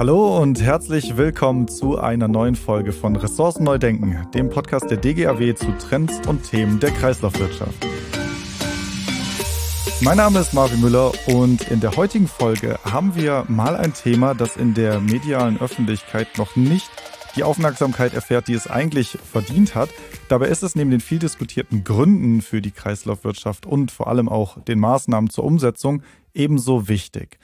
Hallo und herzlich willkommen zu einer neuen Folge von Ressourcen neu denken, dem Podcast der DGAW zu Trends und Themen der Kreislaufwirtschaft. Mein Name ist Marvin Müller und in der heutigen Folge haben wir mal ein Thema, das in der medialen Öffentlichkeit noch nicht die Aufmerksamkeit erfährt, die es eigentlich verdient hat. Dabei ist es neben den viel diskutierten Gründen für die Kreislaufwirtschaft und vor allem auch den Maßnahmen zur Umsetzung ebenso wichtig.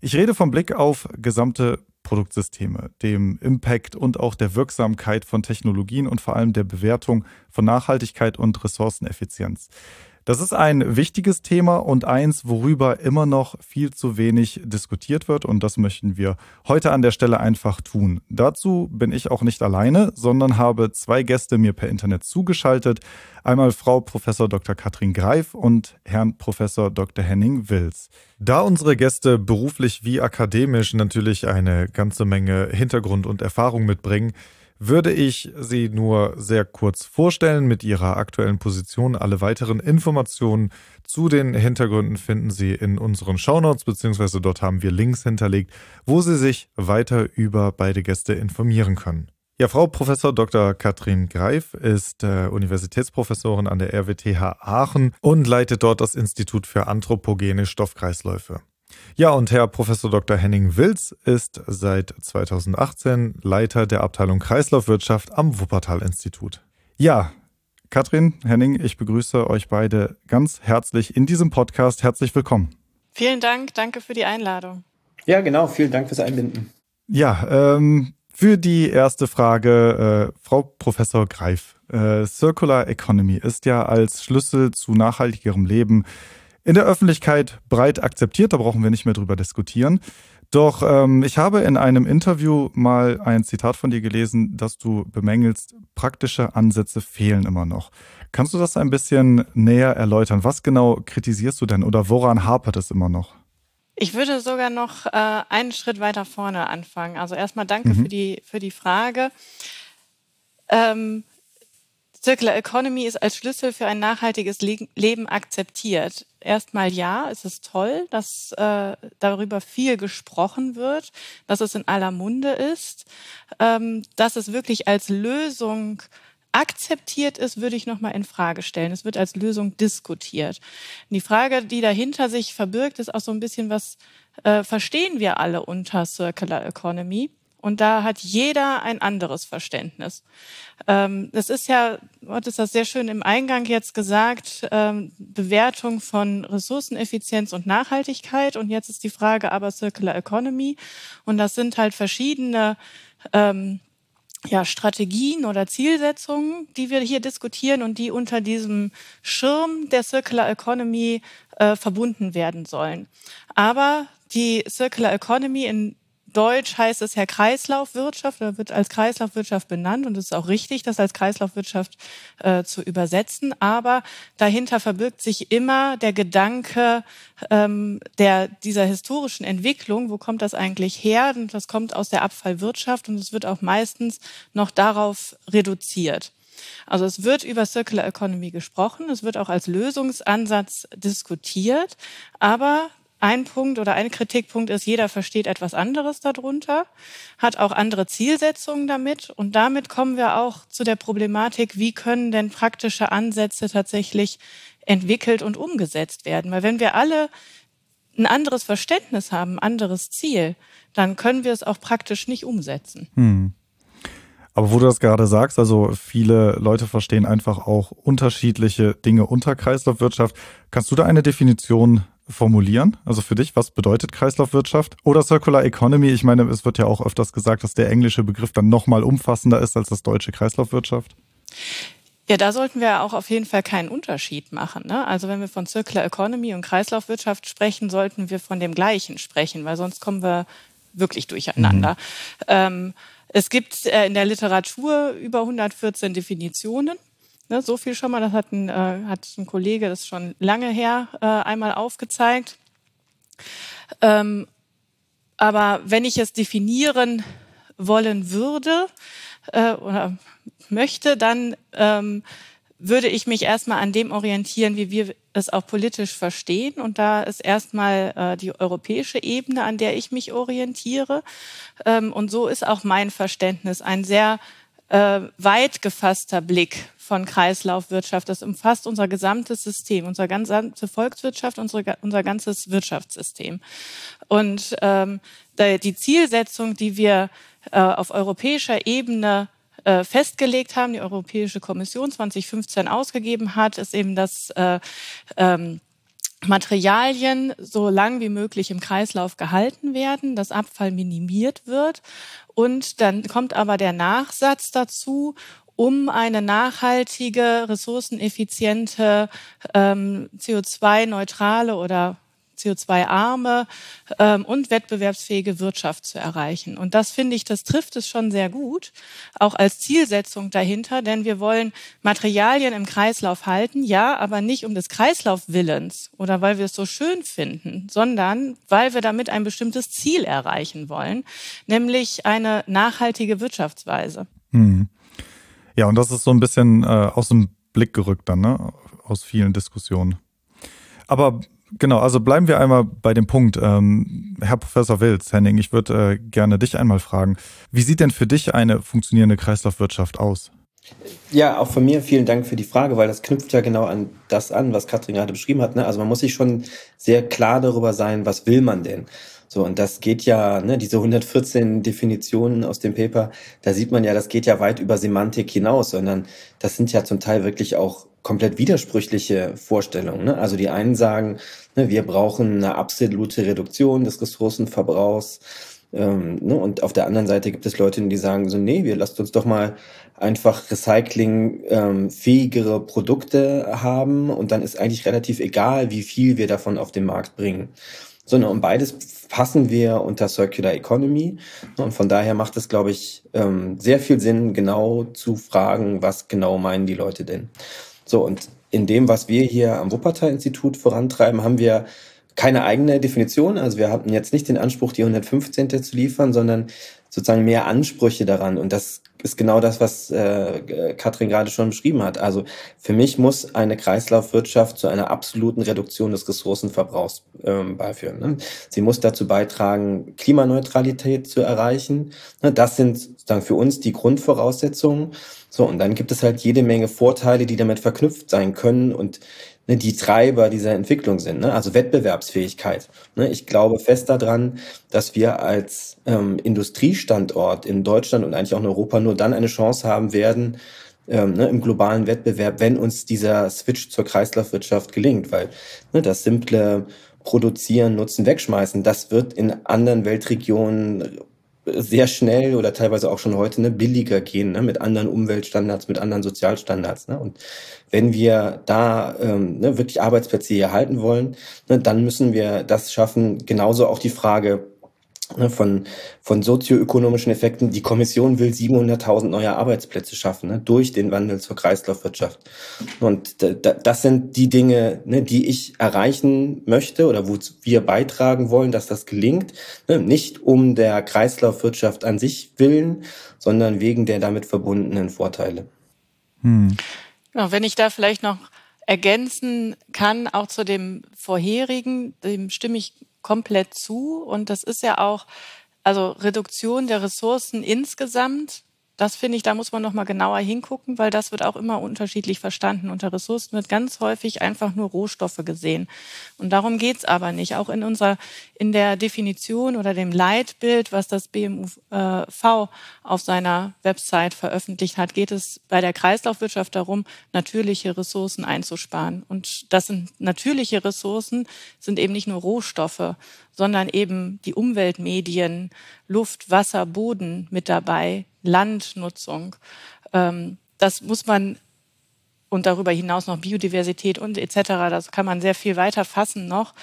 Ich rede vom Blick auf gesamte Produktsysteme, dem Impact und auch der Wirksamkeit von Technologien und vor allem der Bewertung von Nachhaltigkeit und Ressourceneffizienz. Das ist ein wichtiges Thema und eins, worüber immer noch viel zu wenig diskutiert wird und das möchten wir heute an der Stelle einfach tun. Dazu bin ich auch nicht alleine, sondern habe zwei Gäste mir per Internet zugeschaltet. Einmal Frau Professor Dr. Katrin Greif und Herrn Professor Dr. Henning Wils. Da unsere Gäste beruflich wie akademisch natürlich eine ganze Menge Hintergrund und Erfahrung mitbringen, würde ich Sie nur sehr kurz vorstellen mit Ihrer aktuellen Position. Alle weiteren Informationen zu den Hintergründen finden Sie in unseren Shownotes, beziehungsweise dort haben wir Links hinterlegt, wo Sie sich weiter über beide Gäste informieren können. Ja, Frau Professor Dr. Katrin Greif ist äh, Universitätsprofessorin an der RWTH Aachen und leitet dort das Institut für anthropogene Stoffkreisläufe. Ja, und Herr Professor Dr. Henning Wilz ist seit 2018 Leiter der Abteilung Kreislaufwirtschaft am Wuppertal-Institut. Ja, Katrin, Henning, ich begrüße euch beide ganz herzlich in diesem Podcast. Herzlich willkommen. Vielen Dank, danke für die Einladung. Ja, genau, vielen Dank fürs Einbinden. Ja, ähm, für die erste Frage, äh, Frau Professor Greif. Äh, Circular Economy ist ja als Schlüssel zu nachhaltigerem Leben in der Öffentlichkeit breit akzeptiert, da brauchen wir nicht mehr drüber diskutieren. Doch ähm, ich habe in einem Interview mal ein Zitat von dir gelesen, dass du bemängelst, praktische Ansätze fehlen immer noch. Kannst du das ein bisschen näher erläutern? Was genau kritisierst du denn oder woran hapert es immer noch? Ich würde sogar noch äh, einen Schritt weiter vorne anfangen. Also erstmal danke mhm. für, die, für die Frage. Ähm, Circular Economy ist als Schlüssel für ein nachhaltiges Leben akzeptiert. Erstmal ja, es ist toll, dass äh, darüber viel gesprochen wird, dass es in aller Munde ist, ähm, dass es wirklich als Lösung akzeptiert ist, würde ich nochmal in Frage stellen. Es wird als Lösung diskutiert. Und die Frage, die dahinter sich verbirgt, ist auch so ein bisschen, was äh, verstehen wir alle unter Circular Economy? Und da hat jeder ein anderes Verständnis. Ähm, das ist ja, du hattest das sehr schön im Eingang jetzt gesagt, ähm, Bewertung von Ressourceneffizienz und Nachhaltigkeit. Und jetzt ist die Frage aber Circular Economy. Und das sind halt verschiedene ähm, ja, Strategien oder Zielsetzungen, die wir hier diskutieren und die unter diesem Schirm der Circular Economy äh, verbunden werden sollen. Aber die Circular Economy in Deutsch heißt es ja Kreislaufwirtschaft oder wird als Kreislaufwirtschaft benannt und es ist auch richtig, das als Kreislaufwirtschaft äh, zu übersetzen. Aber dahinter verbirgt sich immer der Gedanke ähm, der, dieser historischen Entwicklung. Wo kommt das eigentlich her? Und das kommt aus der Abfallwirtschaft und es wird auch meistens noch darauf reduziert. Also es wird über Circular Economy gesprochen, es wird auch als Lösungsansatz diskutiert, aber ein Punkt oder ein Kritikpunkt ist, jeder versteht etwas anderes darunter, hat auch andere Zielsetzungen damit. Und damit kommen wir auch zu der Problematik, wie können denn praktische Ansätze tatsächlich entwickelt und umgesetzt werden? Weil wenn wir alle ein anderes Verständnis haben, ein anderes Ziel, dann können wir es auch praktisch nicht umsetzen. Hm. Aber wo du das gerade sagst, also viele Leute verstehen einfach auch unterschiedliche Dinge unter Kreislaufwirtschaft. Kannst du da eine Definition formulieren? Also für dich, was bedeutet Kreislaufwirtschaft? Oder Circular Economy? Ich meine, es wird ja auch öfters gesagt, dass der englische Begriff dann nochmal umfassender ist als das deutsche Kreislaufwirtschaft. Ja, da sollten wir auch auf jeden Fall keinen Unterschied machen. Ne? Also wenn wir von Circular Economy und Kreislaufwirtschaft sprechen, sollten wir von dem Gleichen sprechen, weil sonst kommen wir wirklich durcheinander. Mhm. Ähm, es gibt äh, in der Literatur über 114 Definitionen Ne, so viel schon mal, das hat ein, äh, hat ein Kollege, das schon lange her, äh, einmal aufgezeigt. Ähm, aber wenn ich es definieren wollen würde äh, oder möchte, dann ähm, würde ich mich erstmal an dem orientieren, wie wir es auch politisch verstehen. Und da ist erstmal äh, die europäische Ebene, an der ich mich orientiere. Ähm, und so ist auch mein Verständnis ein sehr äh, weit gefasster Blick von Kreislaufwirtschaft. Das umfasst unser gesamtes System, unsere gesamte Volkswirtschaft, unsere, unser ganzes Wirtschaftssystem. Und ähm, die Zielsetzung, die wir äh, auf europäischer Ebene äh, festgelegt haben, die Europäische Kommission 2015 ausgegeben hat, ist eben, dass äh, ähm, Materialien so lang wie möglich im Kreislauf gehalten werden, dass Abfall minimiert wird. Und dann kommt aber der Nachsatz dazu, um eine nachhaltige, ressourceneffiziente, ähm, CO2-neutrale oder CO2-arme ähm, und wettbewerbsfähige Wirtschaft zu erreichen. Und das finde ich, das trifft es schon sehr gut, auch als Zielsetzung dahinter, denn wir wollen Materialien im Kreislauf halten, ja, aber nicht um des Kreislaufwillens oder weil wir es so schön finden, sondern weil wir damit ein bestimmtes Ziel erreichen wollen, nämlich eine nachhaltige Wirtschaftsweise. Hm. Ja, und das ist so ein bisschen äh, aus dem Blick gerückt dann, ne? aus vielen Diskussionen. Aber Genau, also bleiben wir einmal bei dem Punkt. Ähm, Herr Professor Wilz, Henning, ich würde äh, gerne dich einmal fragen. Wie sieht denn für dich eine funktionierende Kreislaufwirtschaft aus? Ja, auch von mir vielen Dank für die Frage, weil das knüpft ja genau an das an, was Katrin gerade beschrieben hat. Ne? Also man muss sich schon sehr klar darüber sein, was will man denn? So, und das geht ja, ne, diese 114 Definitionen aus dem Paper, da sieht man ja, das geht ja weit über Semantik hinaus, sondern das sind ja zum Teil wirklich auch komplett widersprüchliche Vorstellungen. Ne? Also die einen sagen, ne, wir brauchen eine absolute Reduktion des Ressourcenverbrauchs. Ähm, ne? Und auf der anderen Seite gibt es Leute, die sagen so, nee, wir lasst uns doch mal einfach recyclingfähigere ähm, Produkte haben und dann ist eigentlich relativ egal, wie viel wir davon auf den Markt bringen. Sondern und beides fassen wir unter Circular Economy. Und von daher macht es, glaube ich, ähm, sehr viel Sinn, genau zu fragen, was genau meinen die Leute denn. So, und in dem, was wir hier am Wuppertal-Institut vorantreiben, haben wir keine eigene Definition. Also wir hatten jetzt nicht den Anspruch, die 115. zu liefern, sondern sozusagen mehr Ansprüche daran. Und das ist genau das, was äh, Katrin gerade schon beschrieben hat. Also für mich muss eine Kreislaufwirtschaft zu einer absoluten Reduktion des Ressourcenverbrauchs ähm, beiführen. Ne? Sie muss dazu beitragen, Klimaneutralität zu erreichen. Ne? Das sind sozusagen für uns die Grundvoraussetzungen. So, und dann gibt es halt jede Menge Vorteile, die damit verknüpft sein können. Und ne, die Treiber dieser Entwicklung sind. Ne? Also Wettbewerbsfähigkeit. Ne? Ich glaube fest daran, dass wir als ähm, Industriestandort in Deutschland und eigentlich auch in Europa nur dann eine Chance haben werden, ähm, ne, im globalen Wettbewerb, wenn uns dieser Switch zur Kreislaufwirtschaft gelingt, weil ne, das simple Produzieren, Nutzen, Wegschmeißen, das wird in anderen Weltregionen sehr schnell oder teilweise auch schon heute ne, billiger gehen, ne, mit anderen Umweltstandards, mit anderen Sozialstandards. Ne. Und wenn wir da ähm, ne, wirklich Arbeitsplätze hier erhalten wollen, ne, dann müssen wir das schaffen. Genauso auch die Frage, von, von sozioökonomischen Effekten. Die Kommission will 700.000 neue Arbeitsplätze schaffen ne, durch den Wandel zur Kreislaufwirtschaft. Und das sind die Dinge, ne, die ich erreichen möchte oder wo wir beitragen wollen, dass das gelingt. Ne, nicht um der Kreislaufwirtschaft an sich willen, sondern wegen der damit verbundenen Vorteile. Hm. Ja, wenn ich da vielleicht noch ergänzen kann, auch zu dem vorherigen, dem stimme ich komplett zu. Und das ist ja auch, also Reduktion der Ressourcen insgesamt das finde ich, da muss man noch mal genauer hingucken, weil das wird auch immer unterschiedlich verstanden. Unter Ressourcen wird ganz häufig einfach nur Rohstoffe gesehen. Und darum geht's aber nicht. Auch in unserer, in der Definition oder dem Leitbild, was das BMUV auf seiner Website veröffentlicht hat, geht es bei der Kreislaufwirtschaft darum, natürliche Ressourcen einzusparen. Und das sind natürliche Ressourcen, sind eben nicht nur Rohstoffe, sondern eben die Umweltmedien, Luft, Wasser, Boden mit dabei, Landnutzung. Ähm, das muss man und darüber hinaus noch Biodiversität und etc. Das kann man sehr viel weiter fassen noch.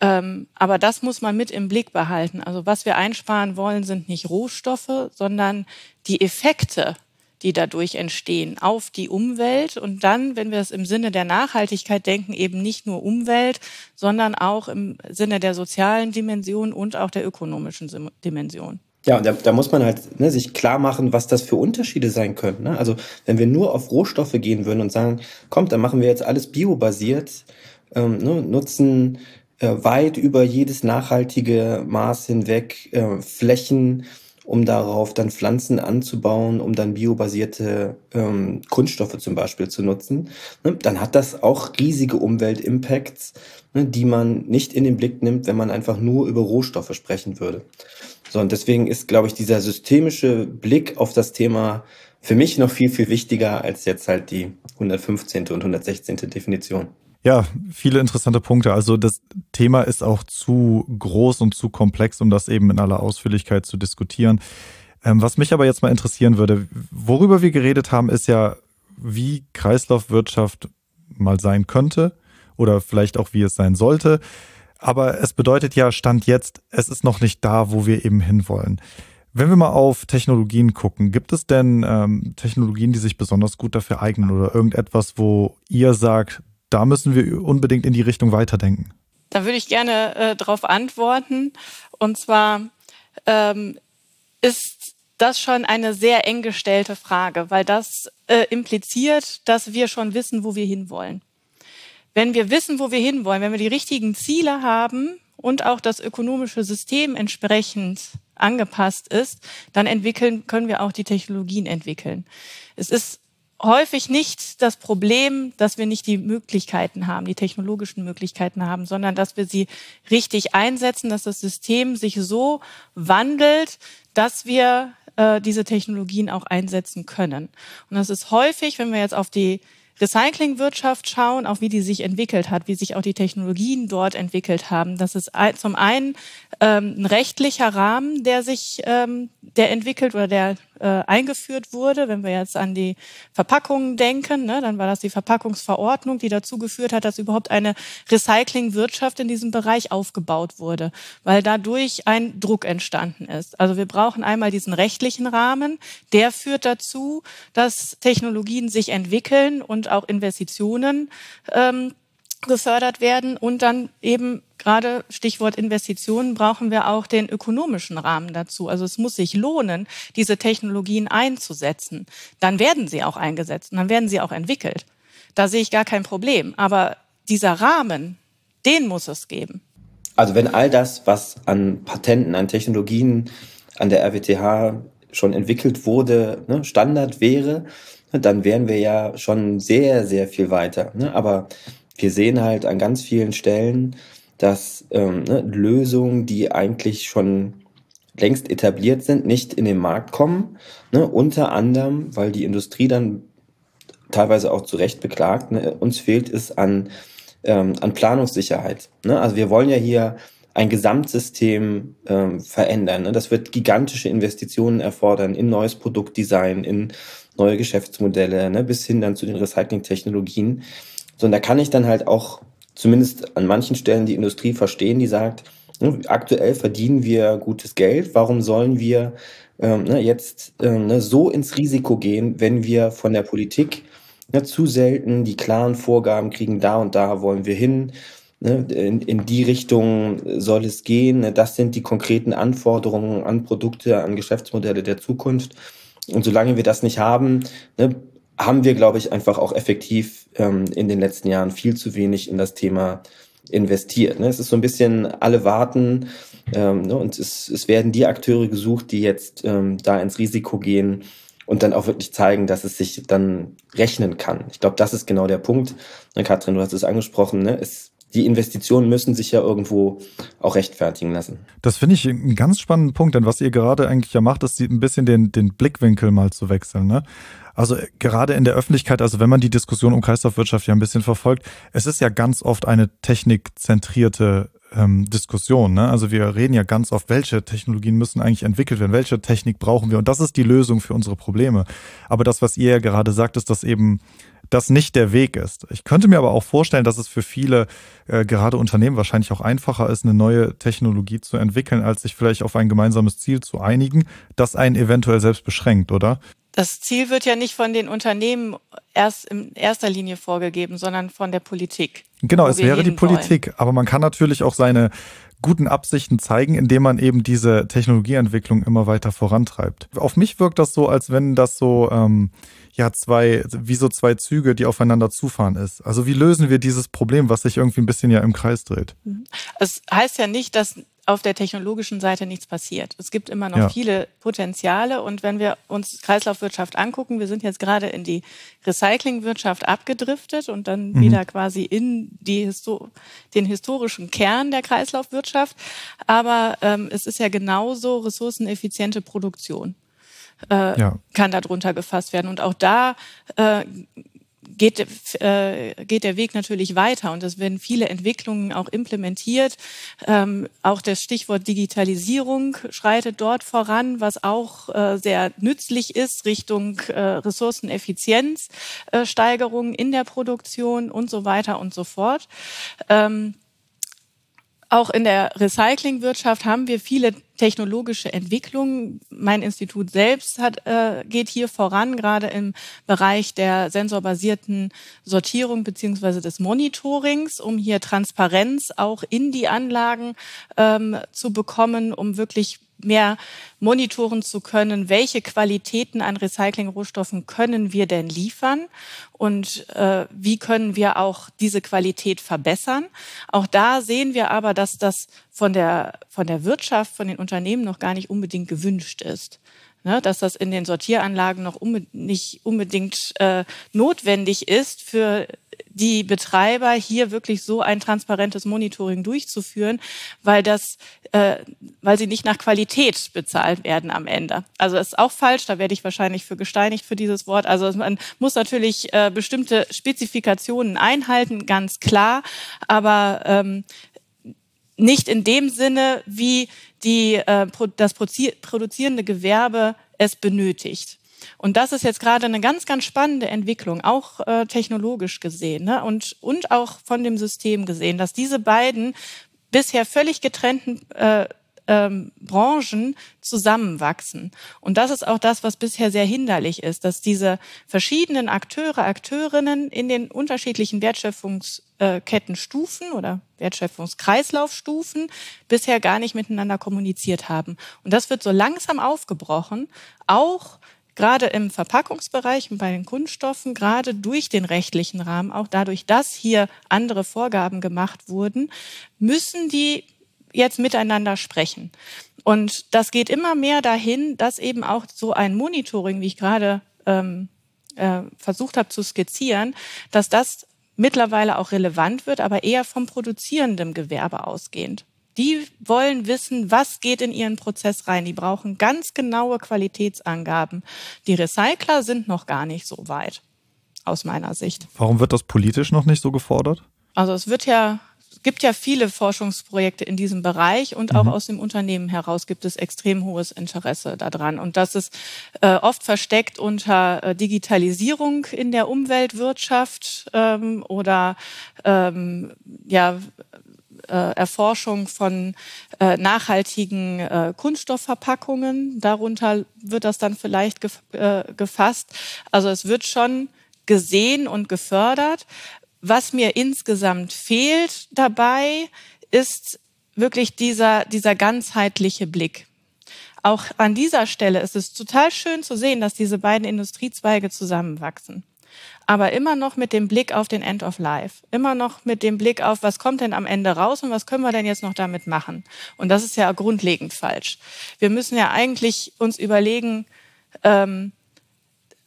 Ähm, aber das muss man mit im Blick behalten. Also was wir einsparen wollen, sind nicht Rohstoffe, sondern die Effekte, die dadurch entstehen auf die Umwelt. Und dann, wenn wir es im Sinne der Nachhaltigkeit denken, eben nicht nur Umwelt, sondern auch im Sinne der sozialen Dimension und auch der ökonomischen Dimension. Ja, und da, da muss man halt ne, sich klar machen, was das für Unterschiede sein können. Ne? Also wenn wir nur auf Rohstoffe gehen würden und sagen, kommt, dann machen wir jetzt alles biobasiert, ähm, ne, nutzen äh, weit über jedes nachhaltige Maß hinweg äh, Flächen, um darauf dann Pflanzen anzubauen, um dann biobasierte ähm, Kunststoffe zum Beispiel zu nutzen, ne? dann hat das auch riesige Umweltimpacts, ne, die man nicht in den Blick nimmt, wenn man einfach nur über Rohstoffe sprechen würde. So, und deswegen ist, glaube ich, dieser systemische Blick auf das Thema für mich noch viel, viel wichtiger als jetzt halt die 115. und 116. Definition. Ja, viele interessante Punkte. Also das Thema ist auch zu groß und zu komplex, um das eben in aller Ausführlichkeit zu diskutieren. Ähm, was mich aber jetzt mal interessieren würde, worüber wir geredet haben, ist ja, wie Kreislaufwirtschaft mal sein könnte oder vielleicht auch wie es sein sollte. Aber es bedeutet ja, Stand jetzt, es ist noch nicht da, wo wir eben hinwollen. Wenn wir mal auf Technologien gucken, gibt es denn ähm, Technologien, die sich besonders gut dafür eignen oder irgendetwas, wo ihr sagt, da müssen wir unbedingt in die Richtung weiterdenken? Da würde ich gerne äh, darauf antworten. Und zwar ähm, ist das schon eine sehr eng gestellte Frage, weil das äh, impliziert, dass wir schon wissen, wo wir hinwollen wenn wir wissen, wo wir hinwollen, wenn wir die richtigen Ziele haben und auch das ökonomische System entsprechend angepasst ist, dann entwickeln, können wir auch die Technologien entwickeln. Es ist häufig nicht das Problem, dass wir nicht die Möglichkeiten haben, die technologischen Möglichkeiten haben, sondern dass wir sie richtig einsetzen, dass das System sich so wandelt, dass wir äh, diese Technologien auch einsetzen können. Und das ist häufig, wenn wir jetzt auf die Recyclingwirtschaft schauen, auch wie die sich entwickelt hat, wie sich auch die Technologien dort entwickelt haben. Das ist zum einen ähm, ein rechtlicher Rahmen, der sich, ähm, der entwickelt oder der äh, eingeführt wurde. Wenn wir jetzt an die Verpackungen denken, ne, dann war das die Verpackungsverordnung, die dazu geführt hat, dass überhaupt eine Recyclingwirtschaft in diesem Bereich aufgebaut wurde, weil dadurch ein Druck entstanden ist. Also wir brauchen einmal diesen rechtlichen Rahmen, der führt dazu, dass Technologien sich entwickeln und auch Investitionen ähm, gefördert werden und dann eben gerade Stichwort Investitionen brauchen wir auch den ökonomischen Rahmen dazu. Also es muss sich lohnen, diese Technologien einzusetzen. Dann werden sie auch eingesetzt und dann werden sie auch entwickelt. Da sehe ich gar kein Problem. Aber dieser Rahmen, den muss es geben. Also wenn all das, was an Patenten, an Technologien an der RWTH schon entwickelt wurde, ne, Standard wäre, dann wären wir ja schon sehr, sehr viel weiter. Ne? Aber wir sehen halt an ganz vielen Stellen, dass ähm, ne, Lösungen, die eigentlich schon längst etabliert sind, nicht in den Markt kommen. Ne? Unter anderem, weil die Industrie dann teilweise auch zu Recht beklagt, ne? uns fehlt es an, ähm, an Planungssicherheit. Ne? Also wir wollen ja hier ein Gesamtsystem ähm, verändern. Ne? Das wird gigantische Investitionen erfordern in neues Produktdesign, in neue Geschäftsmodelle, ne? bis hin dann zu den Recyclingtechnologien. So, und da kann ich dann halt auch zumindest an manchen Stellen die Industrie verstehen, die sagt, ne, aktuell verdienen wir gutes Geld, warum sollen wir ähm, ne, jetzt ähm, ne, so ins Risiko gehen, wenn wir von der Politik ne, zu selten die klaren Vorgaben kriegen, da und da wollen wir hin, ne, in, in die Richtung soll es gehen, ne, das sind die konkreten Anforderungen an Produkte, an Geschäftsmodelle der Zukunft. Und solange wir das nicht haben, ne, haben wir, glaube ich, einfach auch effektiv ähm, in den letzten Jahren viel zu wenig in das Thema investiert. Ne? Es ist so ein bisschen alle warten ähm, ne? und es, es werden die Akteure gesucht, die jetzt ähm, da ins Risiko gehen und dann auch wirklich zeigen, dass es sich dann rechnen kann. Ich glaube, das ist genau der Punkt. Ne, Katrin, du hast es angesprochen. Ne? Es, die Investitionen müssen sich ja irgendwo auch rechtfertigen lassen. Das finde ich einen ganz spannenden Punkt, denn was ihr gerade eigentlich ja macht, ist ein bisschen den, den Blickwinkel mal zu wechseln. Ne? Also äh, gerade in der Öffentlichkeit, also wenn man die Diskussion um Kreislaufwirtschaft ja ein bisschen verfolgt, es ist ja ganz oft eine technikzentrierte ähm, Diskussion. Ne? Also wir reden ja ganz oft, welche Technologien müssen eigentlich entwickelt werden, welche Technik brauchen wir und das ist die Lösung für unsere Probleme. Aber das, was ihr ja gerade sagt, ist, dass eben das nicht der Weg ist. Ich könnte mir aber auch vorstellen, dass es für viele, äh, gerade Unternehmen, wahrscheinlich auch einfacher ist, eine neue Technologie zu entwickeln, als sich vielleicht auf ein gemeinsames Ziel zu einigen, das einen eventuell selbst beschränkt, oder? Das Ziel wird ja nicht von den Unternehmen erst in erster Linie vorgegeben, sondern von der Politik. Genau, es wäre die Politik, wollen. aber man kann natürlich auch seine guten Absichten zeigen, indem man eben diese Technologieentwicklung immer weiter vorantreibt. Auf mich wirkt das so, als wenn das so ähm, ja zwei, wie so zwei Züge, die aufeinander zufahren ist. Also wie lösen wir dieses Problem, was sich irgendwie ein bisschen ja im Kreis dreht? Mhm. Es heißt ja nicht, dass auf der technologischen Seite nichts passiert. Es gibt immer noch ja. viele Potenziale und wenn wir uns Kreislaufwirtschaft angucken, wir sind jetzt gerade in die Recyclingwirtschaft abgedriftet und dann mhm. wieder quasi in die Histo den historischen Kern der Kreislaufwirtschaft. Aber ähm, es ist ja genauso ressourceneffiziente Produktion. Äh, ja. kann darunter gefasst werden. Und auch da äh, geht, äh, geht der Weg natürlich weiter und es werden viele Entwicklungen auch implementiert. Ähm, auch das Stichwort Digitalisierung schreitet dort voran, was auch äh, sehr nützlich ist Richtung äh, Ressourceneffizienzsteigerung äh, in der Produktion und so weiter und so fort. Ähm, auch in der Recyclingwirtschaft haben wir viele technologische Entwicklungen. Mein Institut selbst hat, äh, geht hier voran, gerade im Bereich der sensorbasierten Sortierung beziehungsweise des Monitorings, um hier Transparenz auch in die Anlagen ähm, zu bekommen, um wirklich mehr monitoren zu können, welche Qualitäten an Recyclingrohstoffen können wir denn liefern und äh, wie können wir auch diese Qualität verbessern. Auch da sehen wir aber, dass das von der, von der Wirtschaft, von den Unternehmen noch gar nicht unbedingt gewünscht ist ne, dass das in den Sortieranlagen noch unbe nicht unbedingt äh, notwendig ist für die Betreiber hier wirklich so ein transparentes Monitoring durchzuführen, weil das, äh, weil sie nicht nach Qualität bezahlt werden am Ende. Also das ist auch falsch, da werde ich wahrscheinlich für gesteinigt für dieses Wort. Also man muss natürlich äh, bestimmte Spezifikationen einhalten, ganz klar, aber ähm, nicht in dem Sinne, wie die, äh, das produzierende Gewerbe es benötigt. Und das ist jetzt gerade eine ganz, ganz spannende Entwicklung, auch äh, technologisch gesehen ne? und, und auch von dem System gesehen, dass diese beiden bisher völlig getrennten äh, ähm, Branchen zusammenwachsen. Und das ist auch das, was bisher sehr hinderlich ist, dass diese verschiedenen Akteure, Akteurinnen in den unterschiedlichen Wertschöpfungskettenstufen oder Wertschöpfungskreislaufstufen bisher gar nicht miteinander kommuniziert haben. Und das wird so langsam aufgebrochen, auch gerade im Verpackungsbereich und bei den Kunststoffen, gerade durch den rechtlichen Rahmen, auch dadurch, dass hier andere Vorgaben gemacht wurden, müssen die jetzt miteinander sprechen. Und das geht immer mehr dahin, dass eben auch so ein Monitoring, wie ich gerade ähm, äh, versucht habe zu skizzieren, dass das mittlerweile auch relevant wird, aber eher vom produzierenden Gewerbe ausgehend. Die wollen wissen, was geht in ihren Prozess rein. Die brauchen ganz genaue Qualitätsangaben. Die Recycler sind noch gar nicht so weit, aus meiner Sicht. Warum wird das politisch noch nicht so gefordert? Also es wird ja gibt ja viele Forschungsprojekte in diesem Bereich und auch mhm. aus dem Unternehmen heraus gibt es extrem hohes Interesse daran. Und das ist äh, oft versteckt unter äh, Digitalisierung in der Umweltwirtschaft ähm, oder ähm, ja, Erforschung von äh, nachhaltigen äh, Kunststoffverpackungen. Darunter wird das dann vielleicht gef äh, gefasst. Also es wird schon gesehen und gefördert. Was mir insgesamt fehlt dabei, ist wirklich dieser, dieser ganzheitliche Blick. Auch an dieser Stelle ist es total schön zu sehen, dass diese beiden Industriezweige zusammenwachsen. Aber immer noch mit dem Blick auf den End of Life. Immer noch mit dem Blick auf, was kommt denn am Ende raus und was können wir denn jetzt noch damit machen? Und das ist ja grundlegend falsch. Wir müssen ja eigentlich uns überlegen, ähm,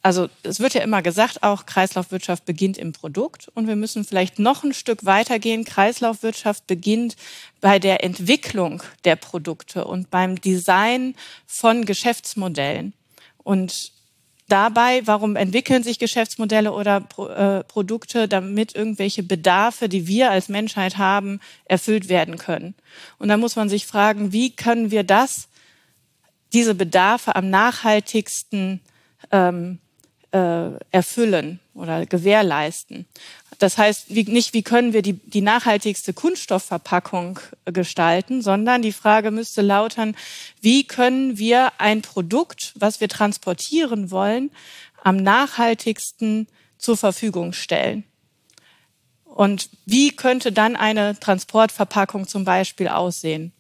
also es wird ja immer gesagt, auch Kreislaufwirtschaft beginnt im Produkt und wir müssen vielleicht noch ein Stück weitergehen. Kreislaufwirtschaft beginnt bei der Entwicklung der Produkte und beim Design von Geschäftsmodellen. Und dabei, warum entwickeln sich Geschäftsmodelle oder äh, Produkte, damit irgendwelche Bedarfe, die wir als Menschheit haben, erfüllt werden können. Und da muss man sich fragen, wie können wir das, diese Bedarfe am nachhaltigsten ähm, äh, erfüllen oder gewährleisten. Das heißt wie, nicht, wie können wir die, die nachhaltigste Kunststoffverpackung gestalten, sondern die Frage müsste lautern, wie können wir ein Produkt, was wir transportieren wollen, am nachhaltigsten zur Verfügung stellen. Und wie könnte dann eine Transportverpackung zum Beispiel aussehen?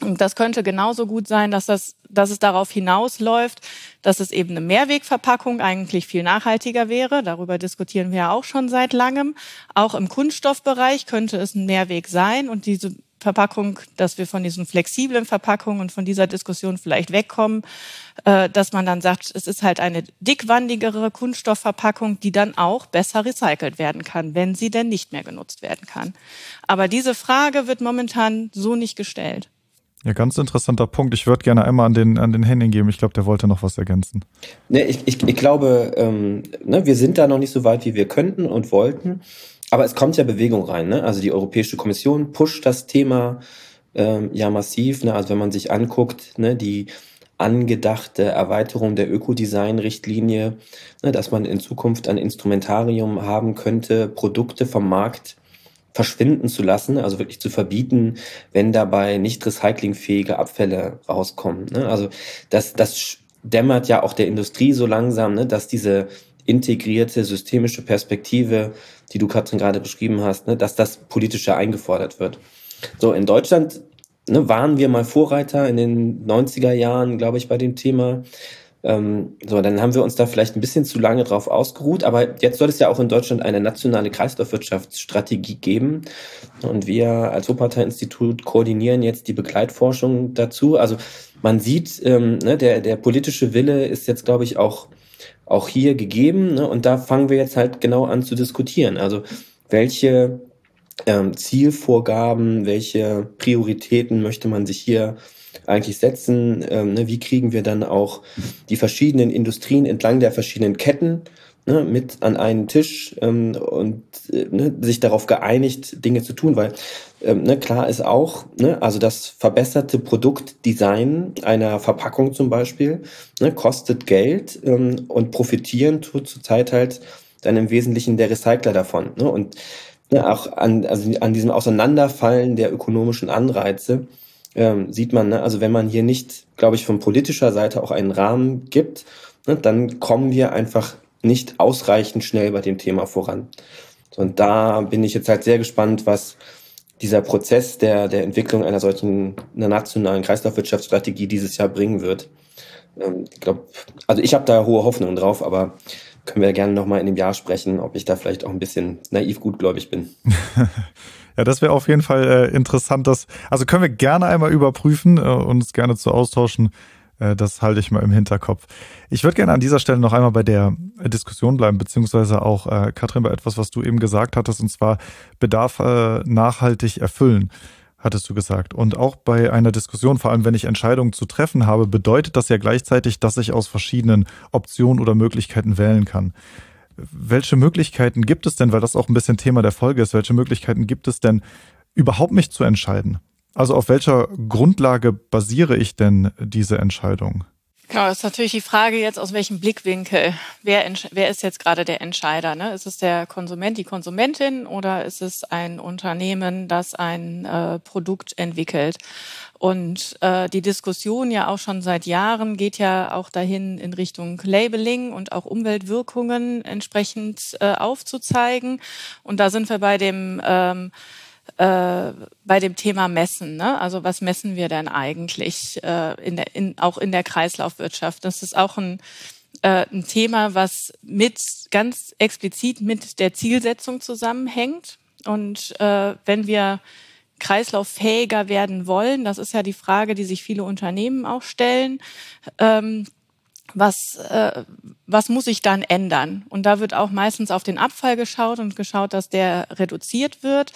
Und das könnte genauso gut sein, dass, das, dass es darauf hinausläuft, dass es eben eine Mehrwegverpackung eigentlich viel nachhaltiger wäre. Darüber diskutieren wir ja auch schon seit langem. Auch im Kunststoffbereich könnte es ein Mehrweg sein und diese Verpackung, dass wir von diesen flexiblen Verpackungen und von dieser Diskussion vielleicht wegkommen, äh, dass man dann sagt, es ist halt eine dickwandigere Kunststoffverpackung, die dann auch besser recycelt werden kann, wenn sie denn nicht mehr genutzt werden kann. Aber diese Frage wird momentan so nicht gestellt. Ja, ganz interessanter Punkt. Ich würde gerne einmal an den, an den Henning geben. Ich glaube, der wollte noch was ergänzen. Ne, ich, ich, ich glaube, ähm, ne, wir sind da noch nicht so weit, wie wir könnten und wollten. Aber es kommt ja Bewegung rein. Ne? Also die Europäische Kommission pusht das Thema ähm, ja massiv. Ne? Also wenn man sich anguckt, ne, die angedachte Erweiterung der Ökodesign-Richtlinie, ne, dass man in Zukunft ein Instrumentarium haben könnte, Produkte vom Markt verschwinden zu lassen, also wirklich zu verbieten, wenn dabei nicht recyclingfähige Abfälle rauskommen. Ne? Also das, das dämmert ja auch der Industrie so langsam, ne, dass diese integrierte systemische Perspektive, die du Katrin gerade beschrieben hast, ne, dass das politischer eingefordert wird. So, in Deutschland ne, waren wir mal Vorreiter in den 90er Jahren, glaube ich, bei dem Thema. Ähm, so, dann haben wir uns da vielleicht ein bisschen zu lange drauf ausgeruht, aber jetzt soll es ja auch in Deutschland eine nationale Kreislaufwirtschaftsstrategie geben. Und wir als Wuppertal-Institut koordinieren jetzt die Begleitforschung dazu. Also man sieht, ähm, ne, der, der politische Wille ist jetzt, glaube ich, auch, auch hier gegeben. Ne? Und da fangen wir jetzt halt genau an zu diskutieren. Also welche ähm, Zielvorgaben, welche Prioritäten möchte man sich hier eigentlich setzen? Ähm, ne, wie kriegen wir dann auch die verschiedenen Industrien entlang der verschiedenen Ketten ne, mit an einen Tisch ähm, und äh, ne, sich darauf geeinigt, Dinge zu tun? Weil ähm, ne, klar ist auch, ne, also das verbesserte Produktdesign einer Verpackung zum Beispiel ne, kostet Geld ähm, und profitieren tut zurzeit halt dann im Wesentlichen der Recycler davon. Ne? Und ne, auch an, also an diesem Auseinanderfallen der ökonomischen Anreize ähm, sieht man, ne, also wenn man hier nicht, glaube ich, von politischer Seite auch einen Rahmen gibt, ne, dann kommen wir einfach nicht ausreichend schnell bei dem Thema voran. Und da bin ich jetzt halt sehr gespannt, was dieser Prozess der, der Entwicklung einer solchen einer nationalen Kreislaufwirtschaftsstrategie dieses Jahr bringen wird. Ähm, ich glaube, also ich habe da hohe Hoffnungen drauf, aber können wir gerne nochmal in dem Jahr sprechen, ob ich da vielleicht auch ein bisschen naiv gutgläubig bin. Ja, das wäre auf jeden Fall äh, interessant. Dass, also können wir gerne einmal überprüfen äh, und uns gerne zu austauschen. Äh, das halte ich mal im Hinterkopf. Ich würde gerne an dieser Stelle noch einmal bei der Diskussion bleiben, beziehungsweise auch, äh, Katrin, bei etwas, was du eben gesagt hattest, und zwar Bedarf äh, nachhaltig erfüllen hattest du gesagt. Und auch bei einer Diskussion, vor allem wenn ich Entscheidungen zu treffen habe, bedeutet das ja gleichzeitig, dass ich aus verschiedenen Optionen oder Möglichkeiten wählen kann welche Möglichkeiten gibt es denn, weil das auch ein bisschen Thema der Folge ist, welche Möglichkeiten gibt es denn, überhaupt mich zu entscheiden? Also auf welcher Grundlage basiere ich denn diese Entscheidung? Genau, das ist natürlich die Frage jetzt, aus welchem Blickwinkel. Wer, wer ist jetzt gerade der Entscheider? Ne? Ist es der Konsument, die Konsumentin oder ist es ein Unternehmen, das ein äh, Produkt entwickelt? Und äh, die Diskussion ja auch schon seit Jahren geht ja auch dahin in Richtung Labeling und auch Umweltwirkungen entsprechend äh, aufzuzeigen. Und da sind wir bei dem ähm, äh, bei dem Thema Messen. Ne? Also was messen wir denn eigentlich äh, in der, in, auch in der Kreislaufwirtschaft? Das ist auch ein, äh, ein Thema, was mit ganz explizit mit der Zielsetzung zusammenhängt. Und äh, wenn wir kreislauffähiger werden wollen, das ist ja die Frage, die sich viele Unternehmen auch stellen, ähm, was, äh, was muss sich dann ändern? Und da wird auch meistens auf den Abfall geschaut und geschaut, dass der reduziert wird.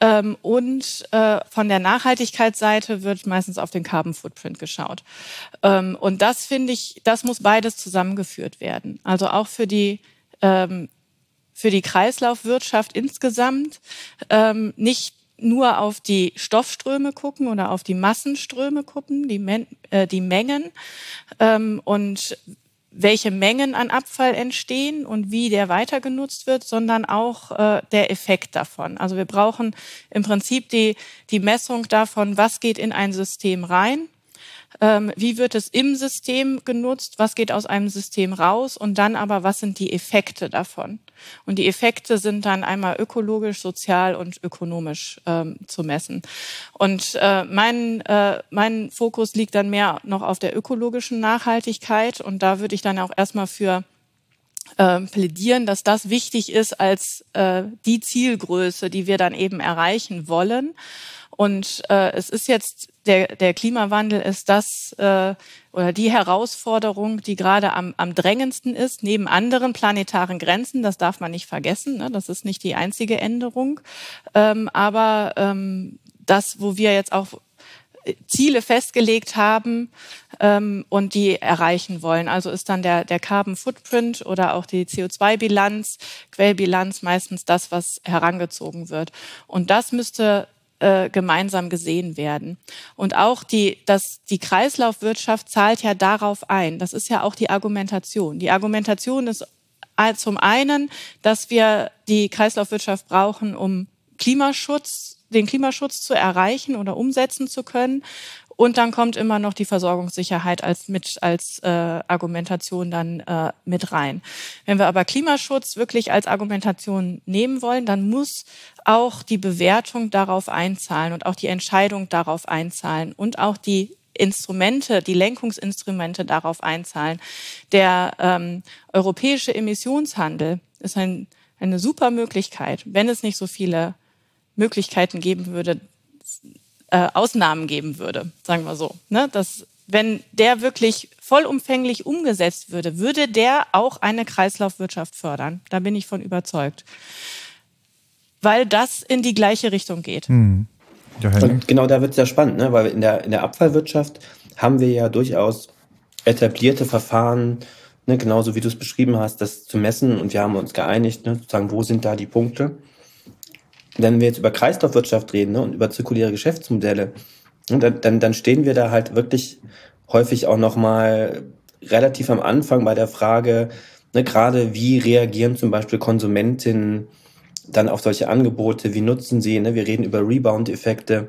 Ähm, und äh, von der Nachhaltigkeitsseite wird meistens auf den Carbon Footprint geschaut. Ähm, und das finde ich, das muss beides zusammengeführt werden. Also auch für die ähm, für die Kreislaufwirtschaft insgesamt ähm, nicht nur auf die Stoffströme gucken oder auf die Massenströme gucken, die, Men äh, die Mengen. Ähm, und welche Mengen an Abfall entstehen und wie der weiter genutzt wird, sondern auch äh, der Effekt davon. Also wir brauchen im Prinzip die, die Messung davon, was geht in ein System rein ähm, wie wird es im System genutzt, was geht aus einem System raus und dann aber, was sind die Effekte davon. Und die Effekte sind dann einmal ökologisch, sozial und ökonomisch ähm, zu messen. Und äh, mein, äh, mein Fokus liegt dann mehr noch auf der ökologischen Nachhaltigkeit und da würde ich dann auch erstmal für äh, plädieren, dass das wichtig ist als äh, die Zielgröße, die wir dann eben erreichen wollen. Und äh, es ist jetzt der, der Klimawandel ist das äh, oder die Herausforderung, die gerade am, am drängendsten ist, neben anderen planetaren Grenzen. Das darf man nicht vergessen. Ne? Das ist nicht die einzige Änderung. Ähm, aber ähm, das, wo wir jetzt auch Ziele festgelegt haben ähm, und die erreichen wollen. Also ist dann der, der Carbon Footprint oder auch die CO2-Bilanz, Quellbilanz meistens das, was herangezogen wird. Und das müsste äh, gemeinsam gesehen werden. Und auch die, dass die Kreislaufwirtschaft zahlt ja darauf ein. Das ist ja auch die Argumentation. Die Argumentation ist zum einen, dass wir die Kreislaufwirtschaft brauchen, um Klimaschutz, den Klimaschutz zu erreichen oder umsetzen zu können. Und dann kommt immer noch die Versorgungssicherheit als mit als äh, Argumentation dann äh, mit rein. Wenn wir aber Klimaschutz wirklich als Argumentation nehmen wollen, dann muss auch die Bewertung darauf einzahlen und auch die Entscheidung darauf einzahlen und auch die Instrumente, die Lenkungsinstrumente darauf einzahlen. Der ähm, europäische Emissionshandel ist ein, eine super Möglichkeit, wenn es nicht so viele Möglichkeiten geben würde, äh, Ausnahmen geben würde, sagen wir so. Ne? Dass, wenn der wirklich vollumfänglich umgesetzt würde, würde der auch eine Kreislaufwirtschaft fördern. Da bin ich von überzeugt. Weil das in die gleiche Richtung geht. Hm. Und genau da wird es ja spannend, ne? weil in der, in der Abfallwirtschaft haben wir ja durchaus etablierte Verfahren, ne? genauso wie du es beschrieben hast, das zu messen. Und wir haben uns geeinigt, ne? sozusagen, wo sind da die Punkte wenn wir jetzt über Kreislaufwirtschaft reden ne, und über zirkuläre Geschäftsmodelle, dann, dann, dann stehen wir da halt wirklich häufig auch nochmal relativ am Anfang bei der Frage, ne, gerade wie reagieren zum Beispiel Konsumentinnen dann auf solche Angebote, wie nutzen sie, ne? wir reden über Rebound-Effekte.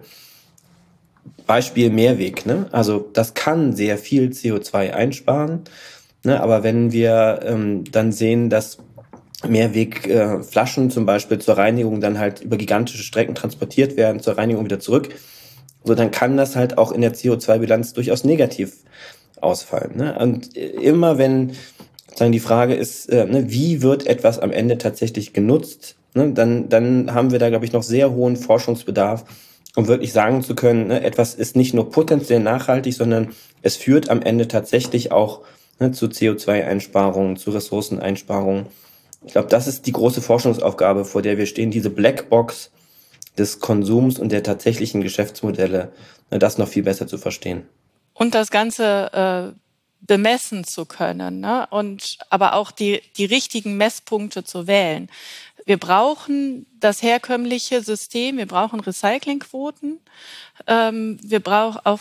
Beispiel Mehrweg, ne? also das kann sehr viel CO2 einsparen, ne? aber wenn wir ähm, dann sehen, dass Mehrwegflaschen äh, zum Beispiel zur Reinigung dann halt über gigantische Strecken transportiert werden, zur Reinigung wieder zurück, so dann kann das halt auch in der CO2-Bilanz durchaus negativ ausfallen. Ne? Und immer wenn sagen die Frage ist, äh, ne, wie wird etwas am Ende tatsächlich genutzt, ne, dann, dann haben wir da, glaube ich, noch sehr hohen Forschungsbedarf, um wirklich sagen zu können, ne, etwas ist nicht nur potenziell nachhaltig, sondern es führt am Ende tatsächlich auch ne, zu CO2-Einsparungen, zu Ressourceneinsparungen. Ich glaube, das ist die große Forschungsaufgabe, vor der wir stehen, diese Blackbox des Konsums und der tatsächlichen Geschäftsmodelle, ne, das noch viel besser zu verstehen. Und das Ganze äh, bemessen zu können ne? und aber auch die, die richtigen Messpunkte zu wählen. Wir brauchen das herkömmliche System, wir brauchen Recyclingquoten, ähm, wir brauchen auch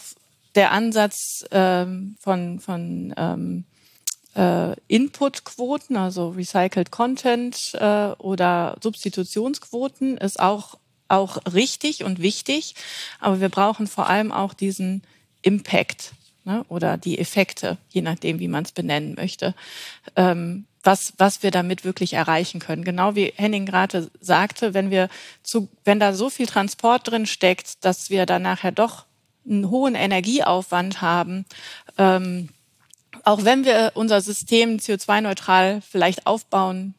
der Ansatz ähm, von, von ähm, äh, Inputquoten, also Recycled Content äh, oder Substitutionsquoten ist auch, auch richtig und wichtig. Aber wir brauchen vor allem auch diesen Impact ne, oder die Effekte, je nachdem, wie man es benennen möchte. Ähm, was, was wir damit wirklich erreichen können. Genau wie Henning gerade sagte, wenn wir zu, wenn da so viel Transport drin steckt, dass wir dann nachher doch einen hohen Energieaufwand haben, ähm, auch wenn wir unser System CO2-neutral vielleicht aufbauen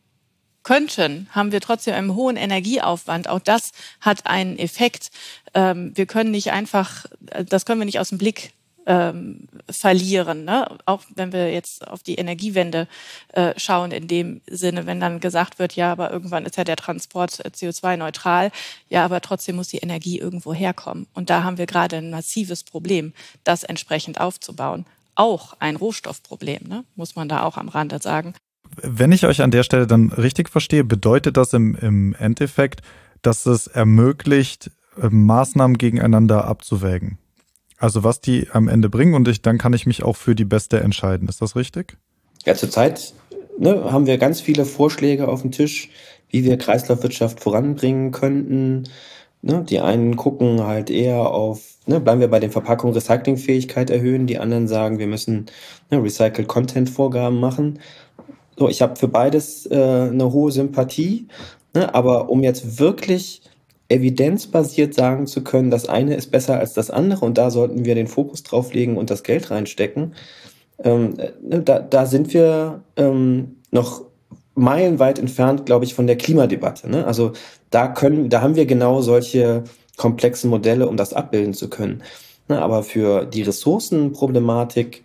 könnten, haben wir trotzdem einen hohen Energieaufwand. Auch das hat einen Effekt. Ähm, wir können nicht einfach, das können wir nicht aus dem Blick ähm, verlieren. Ne? Auch wenn wir jetzt auf die Energiewende äh, schauen, in dem Sinne, wenn dann gesagt wird, ja, aber irgendwann ist ja der Transport CO2-neutral, ja, aber trotzdem muss die Energie irgendwo herkommen. Und da haben wir gerade ein massives Problem, das entsprechend aufzubauen auch ein Rohstoffproblem, ne? muss man da auch am Rande sagen. Wenn ich euch an der Stelle dann richtig verstehe, bedeutet das im, im Endeffekt, dass es ermöglicht, ähm, Maßnahmen gegeneinander abzuwägen. Also was die am Ende bringen und ich, dann kann ich mich auch für die beste entscheiden. Ist das richtig? Ja, zurzeit ne, haben wir ganz viele Vorschläge auf dem Tisch, wie wir Kreislaufwirtschaft voranbringen könnten. Ne, die einen gucken halt eher auf, ne, bleiben wir bei den Verpackungen Recyclingfähigkeit erhöhen, die anderen sagen, wir müssen ne, Recycled Content Vorgaben machen. So, ich habe für beides äh, eine hohe Sympathie, ne, aber um jetzt wirklich evidenzbasiert sagen zu können, das eine ist besser als das andere und da sollten wir den Fokus drauf legen und das Geld reinstecken, ähm, ne, da, da sind wir ähm, noch meilenweit entfernt, glaube ich, von der Klimadebatte. Ne? Also da können, da haben wir genau solche komplexen Modelle, um das abbilden zu können. Ne? Aber für die Ressourcenproblematik,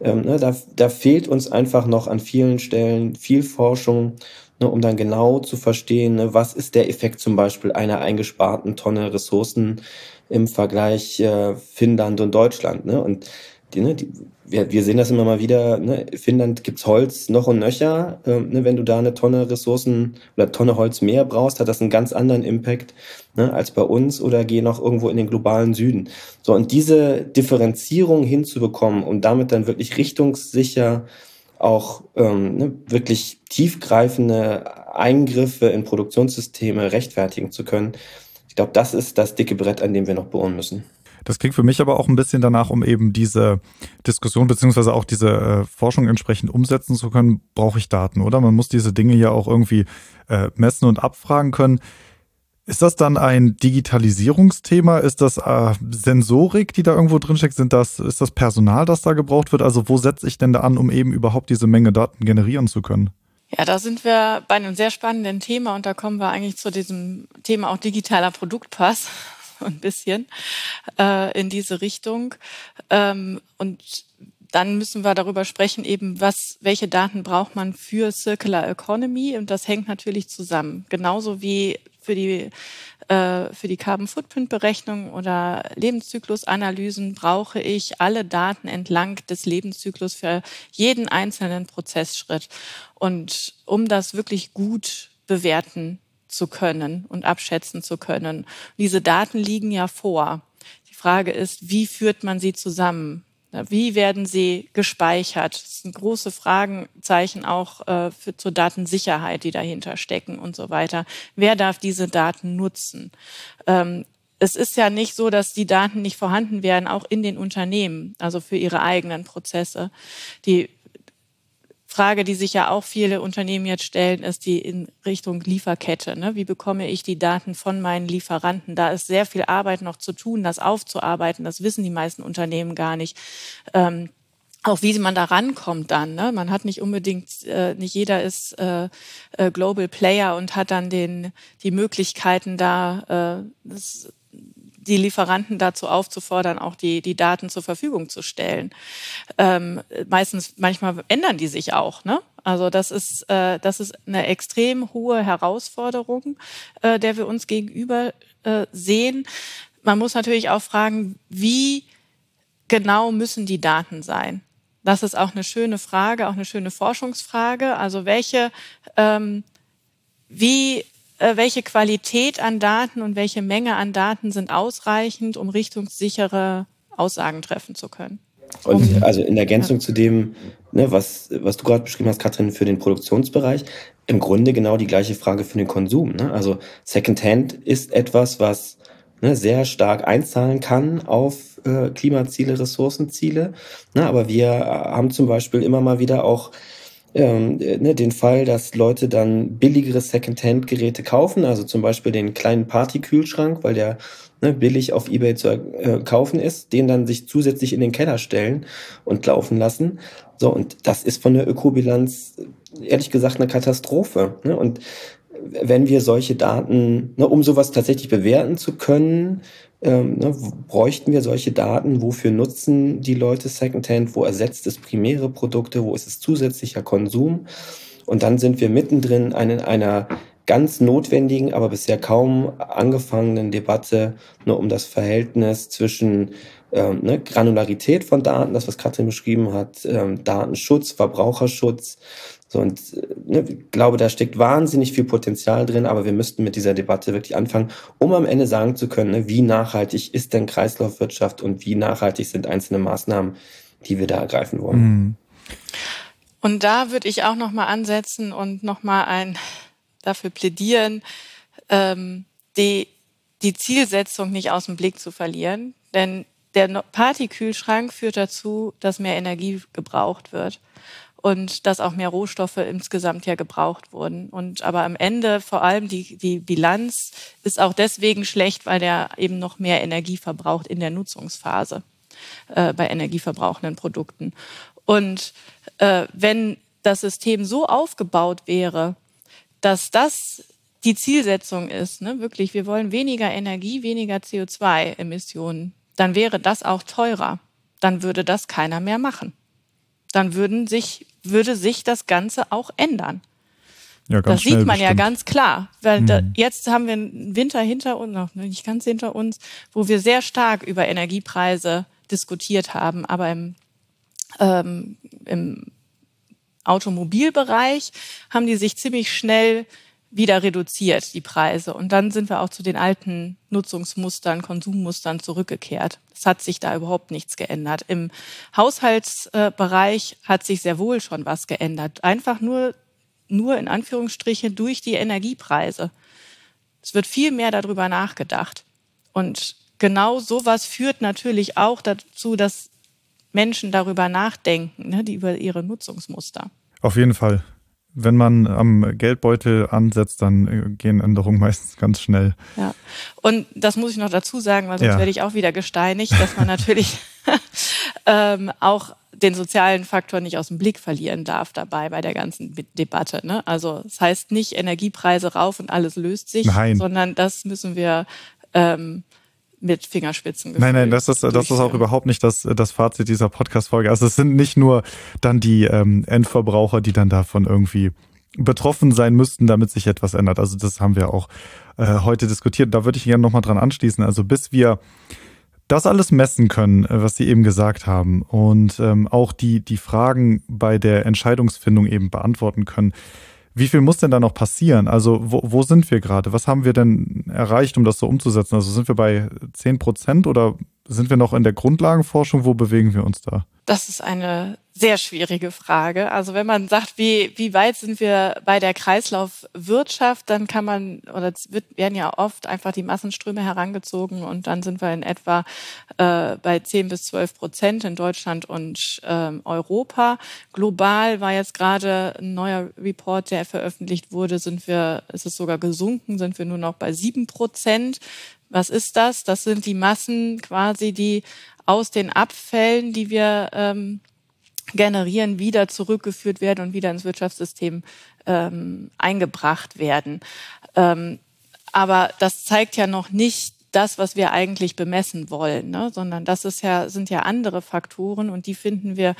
ähm, ne, da, da fehlt uns einfach noch an vielen Stellen viel Forschung, ne, um dann genau zu verstehen, ne, was ist der Effekt zum Beispiel einer eingesparten Tonne Ressourcen im Vergleich äh, Finnland und Deutschland. Ne? Und die, ne, die, wir, wir sehen das immer mal wieder, ne, Finnland gibt's Holz noch und nöcher. Ähm, ne, wenn du da eine Tonne Ressourcen oder Tonne Holz mehr brauchst, hat das einen ganz anderen Impact ne, als bei uns oder geh noch irgendwo in den globalen Süden. So, und diese Differenzierung hinzubekommen und damit dann wirklich richtungssicher auch ähm, ne, wirklich tiefgreifende Eingriffe in Produktionssysteme rechtfertigen zu können, ich glaube, das ist das dicke Brett, an dem wir noch bohren müssen. Das klingt für mich aber auch ein bisschen danach, um eben diese Diskussion beziehungsweise auch diese äh, Forschung entsprechend umsetzen zu können, brauche ich Daten, oder? Man muss diese Dinge ja auch irgendwie äh, messen und abfragen können. Ist das dann ein Digitalisierungsthema? Ist das äh, Sensorik, die da irgendwo drinsteckt? Sind das, ist das Personal, das da gebraucht wird? Also wo setze ich denn da an, um eben überhaupt diese Menge Daten generieren zu können? Ja, da sind wir bei einem sehr spannenden Thema und da kommen wir eigentlich zu diesem Thema auch digitaler Produktpass ein bisschen äh, in diese Richtung. Ähm, und dann müssen wir darüber sprechen, eben was, welche Daten braucht man für Circular Economy und das hängt natürlich zusammen. Genauso wie für die äh, für die Carbon Footprint Berechnung oder Lebenszyklusanalysen brauche ich alle Daten entlang des Lebenszyklus für jeden einzelnen Prozessschritt. Und um das wirklich gut bewerten zu können und abschätzen zu können. Diese Daten liegen ja vor. Die Frage ist, wie führt man sie zusammen? Wie werden sie gespeichert? Das sind große Fragezeichen auch äh, für, zur Datensicherheit, die dahinter stecken und so weiter. Wer darf diese Daten nutzen? Ähm, es ist ja nicht so, dass die Daten nicht vorhanden wären, auch in den Unternehmen, also für ihre eigenen Prozesse. Die Frage, die sich ja auch viele Unternehmen jetzt stellen, ist die in Richtung Lieferkette. Ne? Wie bekomme ich die Daten von meinen Lieferanten? Da ist sehr viel Arbeit noch zu tun, das aufzuarbeiten. Das wissen die meisten Unternehmen gar nicht. Ähm, auch wie man da rankommt dann. Ne? Man hat nicht unbedingt, äh, nicht jeder ist äh, äh, Global Player und hat dann den, die Möglichkeiten da, äh, das die Lieferanten dazu aufzufordern, auch die, die Daten zur Verfügung zu stellen. Ähm, meistens, manchmal ändern die sich auch. Ne? Also das ist, äh, das ist eine extrem hohe Herausforderung, äh, der wir uns gegenüber äh, sehen. Man muss natürlich auch fragen, wie genau müssen die Daten sein? Das ist auch eine schöne Frage, auch eine schöne Forschungsfrage. Also welche, ähm, wie welche Qualität an Daten und welche Menge an Daten sind ausreichend, um richtungssichere Aussagen treffen zu können. Und also in Ergänzung ja. zu dem, ne, was, was du gerade beschrieben hast, Katrin, für den Produktionsbereich, im Grunde genau die gleiche Frage für den Konsum. Ne? Also Secondhand ist etwas, was ne, sehr stark einzahlen kann auf äh, Klimaziele, Ressourcenziele. Ne? Aber wir haben zum Beispiel immer mal wieder auch ähm, ne, den Fall, dass Leute dann billigere Secondhand-Geräte kaufen, also zum Beispiel den kleinen Party-Kühlschrank, weil der ne, billig auf Ebay zu äh, kaufen ist, den dann sich zusätzlich in den Keller stellen und laufen lassen. So, und das ist von der Ökobilanz ehrlich gesagt eine Katastrophe. Ne? Und wenn wir solche Daten, ne, um sowas tatsächlich bewerten zu können, ähm, ne, bräuchten wir solche Daten, wofür nutzen die Leute Secondhand, wo ersetzt es primäre Produkte, wo ist es zusätzlicher Konsum. Und dann sind wir mittendrin in einer ganz notwendigen, aber bisher kaum angefangenen Debatte nur um das Verhältnis zwischen ähm, ne, Granularität von Daten, das was Katrin beschrieben hat, ähm, Datenschutz, Verbraucherschutz, so, und ne, ich glaube, da steckt wahnsinnig viel Potenzial drin, aber wir müssten mit dieser Debatte wirklich anfangen, um am Ende sagen zu können, ne, wie nachhaltig ist denn Kreislaufwirtschaft und wie nachhaltig sind einzelne Maßnahmen, die wir da ergreifen wollen. Mhm. Und da würde ich auch nochmal ansetzen und nochmal ein dafür plädieren, ähm, die, die Zielsetzung nicht aus dem Blick zu verlieren. Denn der Partykühlschrank führt dazu, dass mehr Energie gebraucht wird und dass auch mehr Rohstoffe insgesamt ja gebraucht wurden. Und aber am Ende vor allem die, die Bilanz ist auch deswegen schlecht, weil der eben noch mehr Energie verbraucht in der Nutzungsphase äh, bei energieverbrauchenden Produkten. Und äh, wenn das System so aufgebaut wäre, dass das die Zielsetzung ist, ne, wirklich, wir wollen weniger Energie, weniger CO2-Emissionen, dann wäre das auch teurer. Dann würde das keiner mehr machen. Dann würden sich, würde sich das Ganze auch ändern. Ja, das sieht man bestimmt. ja ganz klar. Weil mhm. da, jetzt haben wir einen Winter hinter uns, noch nicht ganz hinter uns, wo wir sehr stark über Energiepreise diskutiert haben. Aber im, ähm, im Automobilbereich haben die sich ziemlich schnell wieder reduziert, die Preise. Und dann sind wir auch zu den alten Nutzungsmustern, Konsummustern zurückgekehrt. Es hat sich da überhaupt nichts geändert. Im Haushaltsbereich hat sich sehr wohl schon was geändert. Einfach nur, nur in Anführungsstrichen durch die Energiepreise. Es wird viel mehr darüber nachgedacht. Und genau sowas führt natürlich auch dazu, dass Menschen darüber nachdenken, ne, die über ihre Nutzungsmuster. Auf jeden Fall. Wenn man am Geldbeutel ansetzt, dann äh, gehen Änderungen meistens ganz schnell. Ja. Und das muss ich noch dazu sagen, weil sonst ja. werde ich auch wieder gesteinigt, dass man natürlich ähm, auch den sozialen Faktor nicht aus dem Blick verlieren darf dabei bei der ganzen Debatte. Ne? Also es das heißt nicht Energiepreise rauf und alles löst sich, Nein. sondern das müssen wir ähm, mit Fingerspitzen. Nein, nein, das ist, das ist auch überhaupt nicht das, das Fazit dieser Podcast-Folge. Also es sind nicht nur dann die ähm, Endverbraucher, die dann davon irgendwie betroffen sein müssten, damit sich etwas ändert. Also das haben wir auch äh, heute diskutiert. Da würde ich gerne nochmal dran anschließen. Also bis wir das alles messen können, äh, was Sie eben gesagt haben und ähm, auch die, die Fragen bei der Entscheidungsfindung eben beantworten können, wie viel muss denn da noch passieren? Also wo, wo sind wir gerade? Was haben wir denn erreicht, um das so umzusetzen? Also sind wir bei 10 Prozent oder sind wir noch in der Grundlagenforschung? Wo bewegen wir uns da? Das ist eine sehr schwierige Frage. Also wenn man sagt, wie, wie weit sind wir bei der Kreislaufwirtschaft, dann kann man, oder es wird, werden ja oft einfach die Massenströme herangezogen und dann sind wir in etwa äh, bei 10 bis 12 Prozent in Deutschland und ähm, Europa. Global war jetzt gerade ein neuer Report, der veröffentlicht wurde, sind wir, ist es sogar gesunken, sind wir nur noch bei 7 Prozent. Was ist das? Das sind die Massen quasi, die aus den Abfällen, die wir ähm, generieren, wieder zurückgeführt werden und wieder ins Wirtschaftssystem ähm, eingebracht werden. Ähm, aber das zeigt ja noch nicht das, was wir eigentlich bemessen wollen, ne? sondern das ist ja, sind ja andere Faktoren und die finden wir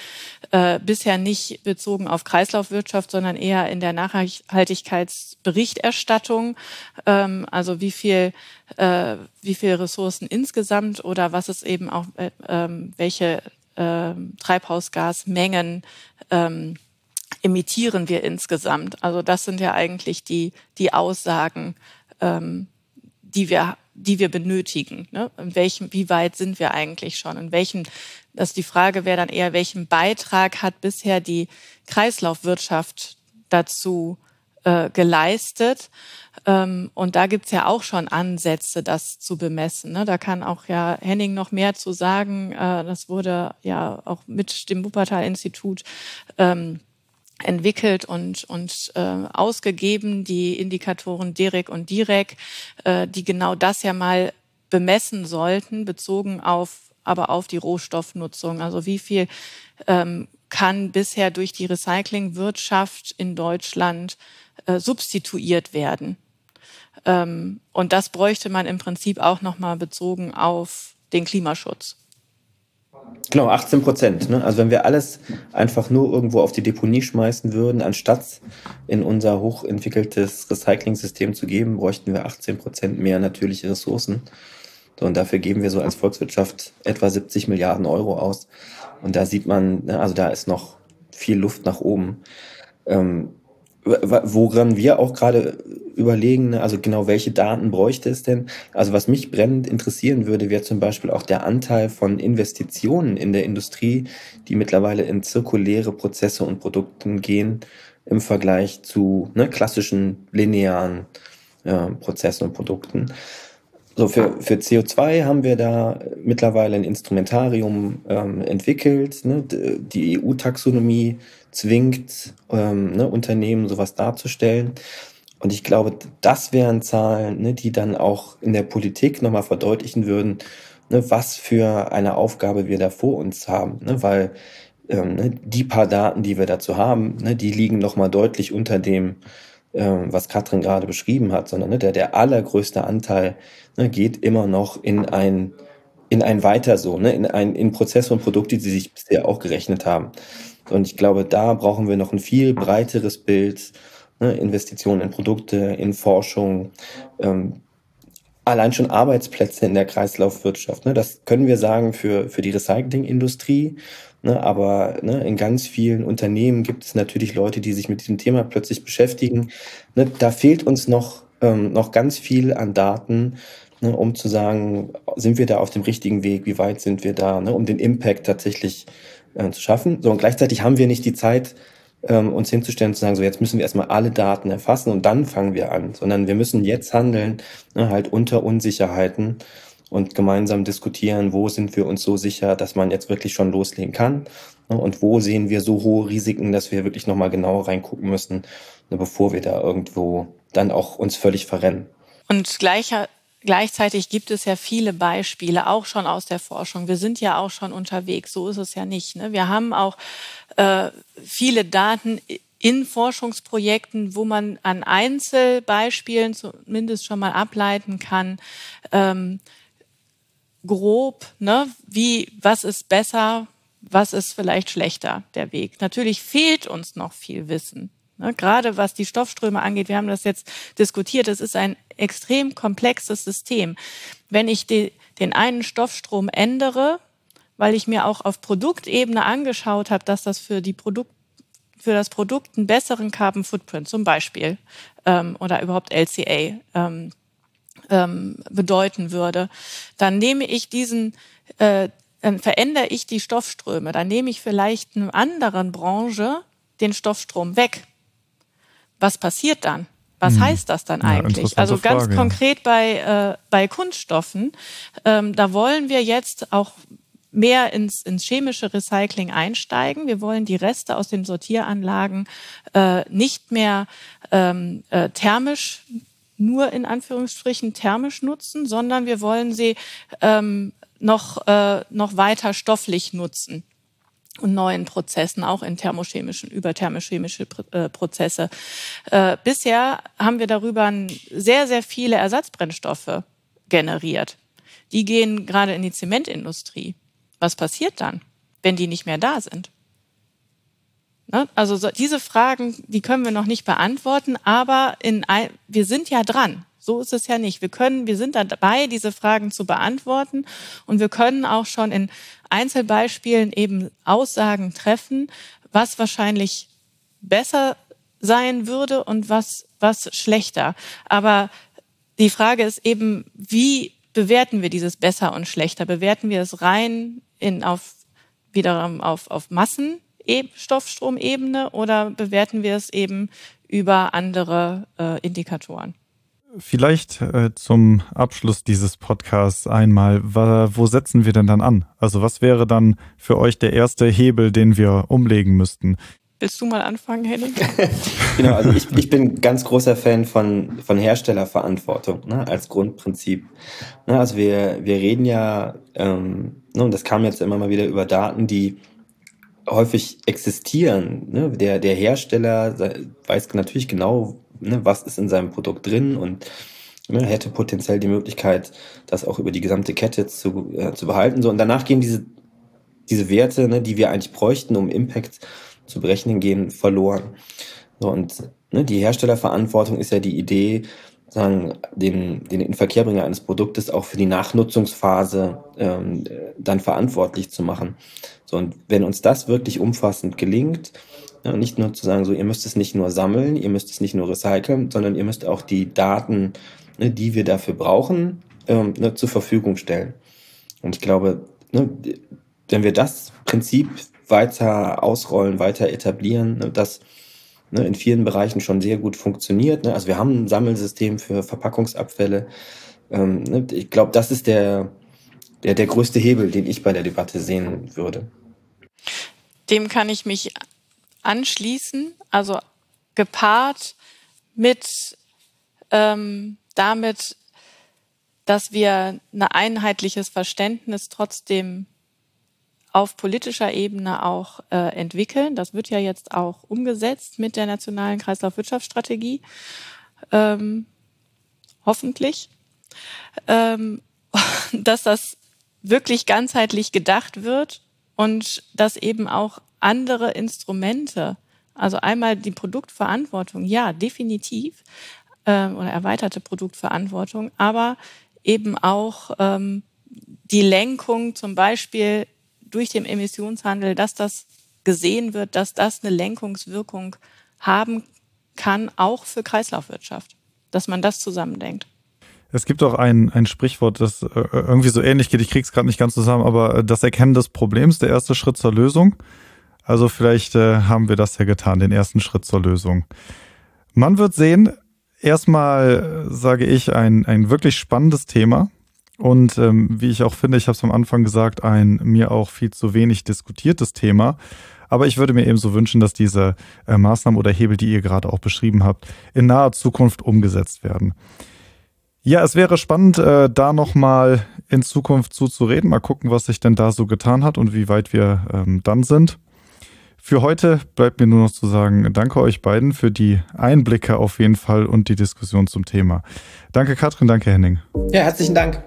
äh, bisher nicht bezogen auf Kreislaufwirtschaft, sondern eher in der Nachhaltigkeitsberichterstattung. Ähm, also wie viel, äh, wie viel Ressourcen insgesamt oder was es eben auch, äh, ähm, welche äh, Treibhausgasmengen ähm, emittieren wir insgesamt. Also das sind ja eigentlich die, die Aussagen, ähm, die wir, die wir benötigen. Ne? In welchem, wie weit sind wir eigentlich schon? In welchem, das die Frage wäre dann eher, welchen Beitrag hat bisher die Kreislaufwirtschaft dazu äh, geleistet? Ähm, und da gibt's ja auch schon Ansätze, das zu bemessen. Ne? Da kann auch ja Henning noch mehr zu sagen. Äh, das wurde ja auch mit dem Wuppertal-Institut ähm, entwickelt und, und äh, ausgegeben, die Indikatoren DIREC und DIREC, äh, die genau das ja mal bemessen sollten, bezogen auf aber auf die Rohstoffnutzung. Also wie viel ähm, kann bisher durch die Recyclingwirtschaft in Deutschland äh, substituiert werden? Ähm, und das bräuchte man im Prinzip auch nochmal bezogen auf den Klimaschutz. Genau, 18 Prozent. Ne? Also wenn wir alles einfach nur irgendwo auf die Deponie schmeißen würden, anstatt in unser hochentwickeltes Recycling-System zu geben, bräuchten wir 18 Prozent mehr natürliche Ressourcen. So, und dafür geben wir so als Volkswirtschaft etwa 70 Milliarden Euro aus. Und da sieht man, ne, also da ist noch viel Luft nach oben. Ähm, woran wir auch gerade überlegen, ne, also genau welche Daten bräuchte es denn? Also was mich brennend interessieren würde, wäre zum Beispiel auch der Anteil von Investitionen in der Industrie, die mittlerweile in zirkuläre Prozesse und Produkten gehen im Vergleich zu ne, klassischen linearen äh, Prozessen und Produkten. So, für, für CO2 haben wir da mittlerweile ein Instrumentarium ähm, entwickelt. Ne? Die EU-Taxonomie zwingt ähm, ne, Unternehmen, sowas darzustellen. Und ich glaube, das wären Zahlen, ne, die dann auch in der Politik nochmal verdeutlichen würden, ne, was für eine Aufgabe wir da vor uns haben. Ne? Weil ähm, ne, die paar Daten, die wir dazu haben, ne, die liegen nochmal deutlich unter dem, ähm, was Katrin gerade beschrieben hat, sondern ne, der, der allergrößte Anteil ne, geht immer noch in ein, in ein Weiter so, ne, in, ein, in Prozesse und Produkte, die sich bisher auch gerechnet haben. Und ich glaube, da brauchen wir noch ein viel breiteres Bild, ne, Investitionen in Produkte, in Forschung, ähm, allein schon Arbeitsplätze in der Kreislaufwirtschaft. Ne, das können wir sagen für, für die Recyclingindustrie. Ne, aber ne, in ganz vielen Unternehmen gibt es natürlich Leute, die sich mit diesem Thema plötzlich beschäftigen. Ne, da fehlt uns noch, ähm, noch ganz viel an Daten, ne, um zu sagen, sind wir da auf dem richtigen Weg, wie weit sind wir da, ne, um den Impact tatsächlich äh, zu schaffen. So, und gleichzeitig haben wir nicht die Zeit, ähm, uns hinzustellen und zu sagen, so jetzt müssen wir erstmal alle Daten erfassen und dann fangen wir an, sondern wir müssen jetzt handeln, ne, halt unter Unsicherheiten und gemeinsam diskutieren, wo sind wir uns so sicher, dass man jetzt wirklich schon loslegen kann ne, und wo sehen wir so hohe Risiken, dass wir wirklich nochmal genauer reingucken müssen, ne, bevor wir da irgendwo dann auch uns völlig verrennen. Und gleicher, gleichzeitig gibt es ja viele Beispiele, auch schon aus der Forschung. Wir sind ja auch schon unterwegs, so ist es ja nicht. Ne? Wir haben auch äh, viele Daten in Forschungsprojekten, wo man an Einzelbeispielen zumindest schon mal ableiten kann, ähm, grob, ne, wie, was ist besser, was ist vielleicht schlechter, der Weg. Natürlich fehlt uns noch viel Wissen. Ne, gerade was die Stoffströme angeht, wir haben das jetzt diskutiert, es ist ein extrem komplexes System. Wenn ich die, den einen Stoffstrom ändere, weil ich mir auch auf Produktebene angeschaut habe, dass das für die Produkt für das Produkt einen besseren Carbon Footprint zum Beispiel ähm, oder überhaupt LCA ähm, ähm, bedeuten würde, dann nehme ich diesen, äh, dann verändere ich die Stoffströme, dann nehme ich vielleicht einer anderen Branche den Stoffstrom weg. Was passiert dann? Was hm. heißt das dann eigentlich? Ja, also ganz Frage, konkret bei, äh, bei Kunststoffen, ähm, da wollen wir jetzt auch mehr ins, ins chemische Recycling einsteigen. Wir wollen die Reste aus den Sortieranlagen äh, nicht mehr ähm, äh, thermisch nur in Anführungsstrichen thermisch nutzen, sondern wir wollen sie ähm, noch, äh, noch weiter stofflich nutzen und neuen Prozessen, auch in thermochemischen, überthermochemische äh, Prozesse. Äh, bisher haben wir darüber sehr, sehr viele Ersatzbrennstoffe generiert. Die gehen gerade in die Zementindustrie. Was passiert dann, wenn die nicht mehr da sind? Ne? Also so, diese Fragen, die können wir noch nicht beantworten, aber in, wir sind ja dran. So ist es ja nicht. Wir können, wir sind dabei, diese Fragen zu beantworten und wir können auch schon in Einzelbeispielen eben Aussagen treffen, was wahrscheinlich besser sein würde und was, was schlechter. Aber die Frage ist eben, wie bewerten wir dieses besser und schlechter? Bewerten wir es rein in, auf, wiederum auf, auf Massen Stoffstromebene oder bewerten wir es eben über andere äh, Indikatoren? Vielleicht äh, zum Abschluss dieses Podcasts einmal, wo setzen wir denn dann an? Also was wäre dann für euch der erste Hebel, den wir umlegen müssten? Willst du mal anfangen, Henning? genau, also ich, ich bin ganz großer Fan von, von Herstellerverantwortung ne, als Grundprinzip. Ne, also wir, wir reden ja, ähm, ne, und das kam jetzt immer mal wieder über Daten, die häufig existieren. Ne? Der, der Hersteller weiß natürlich genau, ne, was ist in seinem Produkt drin und ne, hätte potenziell die Möglichkeit, das auch über die gesamte Kette zu, äh, zu behalten. So, und danach gehen diese, diese Werte, ne, die wir eigentlich bräuchten, um Impact zu berechnen, gehen verloren. So, und ne, die Herstellerverantwortung ist ja die Idee, sagen, den, den Inverkehrbringer eines Produktes auch für die Nachnutzungsphase ähm, dann verantwortlich zu machen. So, und wenn uns das wirklich umfassend gelingt, nicht nur zu sagen, so, ihr müsst es nicht nur sammeln, ihr müsst es nicht nur recyceln, sondern ihr müsst auch die Daten, ne, die wir dafür brauchen, ähm, ne, zur Verfügung stellen. Und ich glaube, ne, wenn wir das Prinzip weiter ausrollen, weiter etablieren, das in vielen Bereichen schon sehr gut funktioniert. Also wir haben ein Sammelsystem für Verpackungsabfälle. Ähm? Ich glaube, das ist der, der, der größte Hebel, den ich bei der Debatte sehen würde. Dem kann ich mich anschließen. Also gepaart mit ähm, damit, dass wir ein einheitliches Verständnis trotzdem auf politischer Ebene auch äh, entwickeln. Das wird ja jetzt auch umgesetzt mit der nationalen Kreislaufwirtschaftsstrategie. Ähm, hoffentlich. Ähm, dass das wirklich ganzheitlich gedacht wird und dass eben auch andere Instrumente, also einmal die Produktverantwortung, ja, definitiv, äh, oder erweiterte Produktverantwortung, aber eben auch ähm, die Lenkung zum Beispiel durch den Emissionshandel, dass das gesehen wird, dass das eine Lenkungswirkung haben kann, auch für Kreislaufwirtschaft, dass man das zusammendenkt. Es gibt auch ein, ein Sprichwort, das äh, irgendwie so ähnlich geht, ich krieg's gerade nicht ganz zusammen, aber das Erkennen des Problems, der erste Schritt zur Lösung. Also vielleicht äh, haben wir das ja getan, den ersten Schritt zur Lösung. Man wird sehen, erstmal sage ich, ein, ein wirklich spannendes Thema. Und ähm, wie ich auch finde, ich habe es am Anfang gesagt, ein mir auch viel zu wenig diskutiertes Thema. Aber ich würde mir eben so wünschen, dass diese äh, Maßnahmen oder Hebel, die ihr gerade auch beschrieben habt, in naher Zukunft umgesetzt werden. Ja, es wäre spannend, äh, da nochmal in Zukunft zuzureden. Mal gucken, was sich denn da so getan hat und wie weit wir ähm, dann sind. Für heute bleibt mir nur noch zu sagen, danke euch beiden für die Einblicke auf jeden Fall und die Diskussion zum Thema. Danke Katrin, danke Henning. Ja, herzlichen Dank.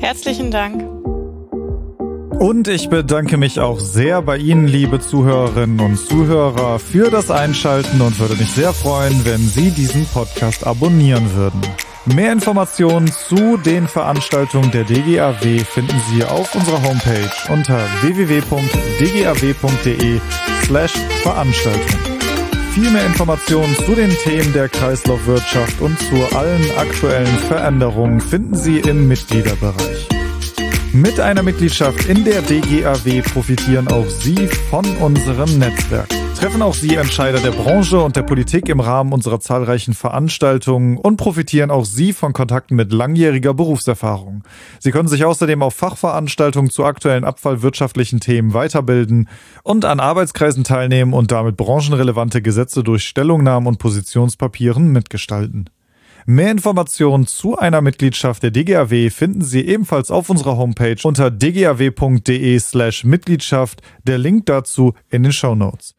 Herzlichen Dank. Und ich bedanke mich auch sehr bei Ihnen, liebe Zuhörerinnen und Zuhörer, für das Einschalten und würde mich sehr freuen, wenn Sie diesen Podcast abonnieren würden. Mehr Informationen zu den Veranstaltungen der DGAW finden Sie auf unserer Homepage unter www.dgaw.de slash Veranstaltung. Viel mehr Informationen zu den Themen der Kreislaufwirtschaft und zu allen aktuellen Veränderungen finden Sie im Mitgliederbereich. Mit einer Mitgliedschaft in der DGAW profitieren auch Sie von unserem Netzwerk. Treffen auch Sie Entscheider der Branche und der Politik im Rahmen unserer zahlreichen Veranstaltungen und profitieren auch Sie von Kontakten mit langjähriger Berufserfahrung. Sie können sich außerdem auf Fachveranstaltungen zu aktuellen abfallwirtschaftlichen Themen weiterbilden und an Arbeitskreisen teilnehmen und damit branchenrelevante Gesetze durch Stellungnahmen und Positionspapieren mitgestalten. Mehr Informationen zu einer Mitgliedschaft der DGAW finden Sie ebenfalls auf unserer Homepage unter dgaw.de slash Mitgliedschaft. Der Link dazu in den Show Notes.